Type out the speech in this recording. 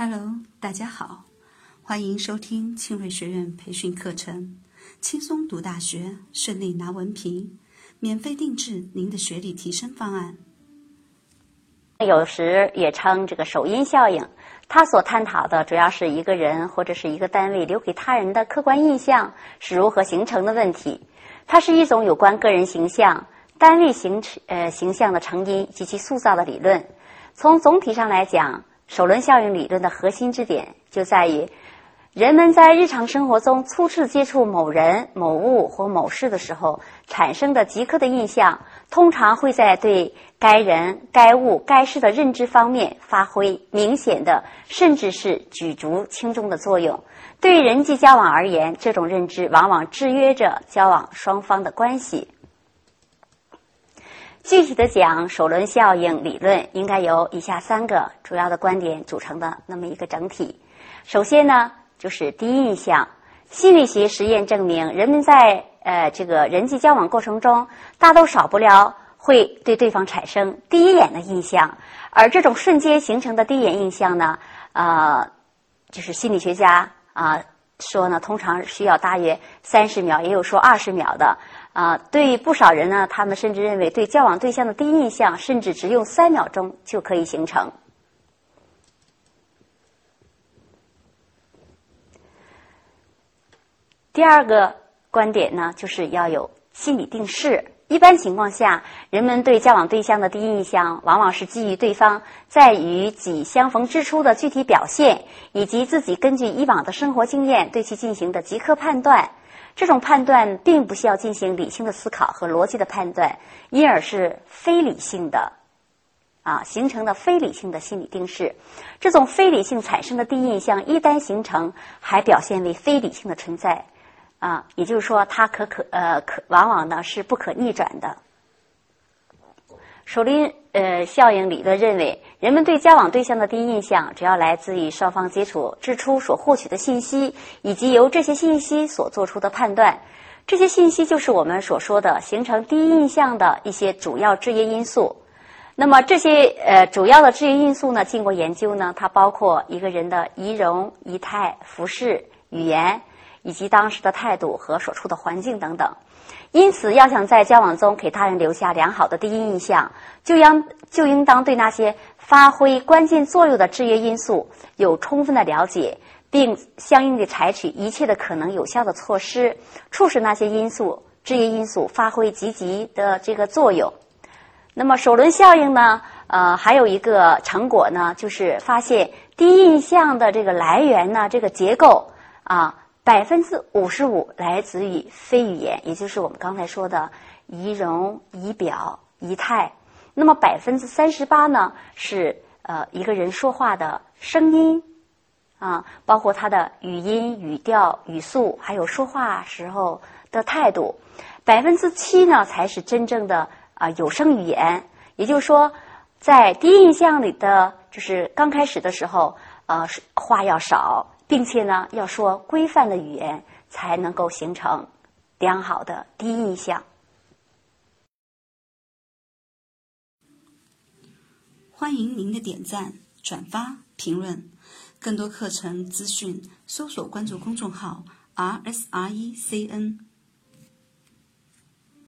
Hello，大家好，欢迎收听庆瑞学院培训课程，轻松读大学，顺利拿文凭，免费定制您的学历提升方案。有时也称这个首因效应，它所探讨的主要是一个人或者是一个单位留给他人的客观印象是如何形成的问题。它是一种有关个人形象、单位形呃形象的成因及其塑造的理论。从总体上来讲。首轮效应理论的核心之点就在于，人们在日常生活中初次接触某人、某物或某事的时候产生的即刻的印象，通常会在对该人、该物、该事的认知方面发挥明显的，甚至是举足轻重的作用。对于人际交往而言，这种认知往往制约着交往双方的关系。具体的讲，首轮效应理论应该由以下三个主要的观点组成的那么一个整体。首先呢，就是第一印象。心理学实验证明，人们在呃这个人际交往过程中，大都少不了会对对方产生第一眼的印象。而这种瞬间形成的第一眼印象呢，呃，就是心理学家啊说呢，通常需要大约三十秒，也有说二十秒的。啊，对不少人呢，他们甚至认为，对交往对象的第一印象，甚至只用三秒钟就可以形成。第二个观点呢，就是要有心理定势。一般情况下，人们对交往对象的第一印象，往往是基于对方在与己相逢之初的具体表现，以及自己根据以往的生活经验对其进行的即刻判断。这种判断并不需要进行理性的思考和逻辑的判断，因而是非理性的，啊，形成的非理性的心理定势。这种非理性产生的第一印象一旦形成，还表现为非理性的存在，啊，也就是说，它可可呃可往往呢是不可逆转的。首林呃效应理论认为，人们对交往对象的第一印象，主要来自于双方接触之初所获取的信息，以及由这些信息所做出的判断。这些信息就是我们所说的形成第一印象的一些主要制约因素。那么这些呃主要的制约因素呢，经过研究呢，它包括一个人的仪容、仪态、服饰、语言，以及当时的态度和所处的环境等等。因此，要想在交往中给他人留下良好的第一印象，就应就应当对那些发挥关键作用的制约因素有充分的了解，并相应的采取一切的可能有效的措施，促使那些因素制约因素发挥积极的这个作用。那么，首轮效应呢？呃，还有一个成果呢，就是发现第一印象的这个来源呢，这个结构啊。百分之五十五来自于非语言，也就是我们刚才说的仪容、仪表、仪态。那么百分之三十八呢，是呃一个人说话的声音啊，包括他的语音、语调、语速，还有说话时候的态度。百分之七呢，才是真正的啊有声语言。也就是说，在第一印象里的，就是刚开始的时候，呃，话要少。并且呢，要说规范的语言，才能够形成良好的第一印象。欢迎您的点赞、转发、评论。更多课程资讯，搜索关注公众号 “r s r e c n”。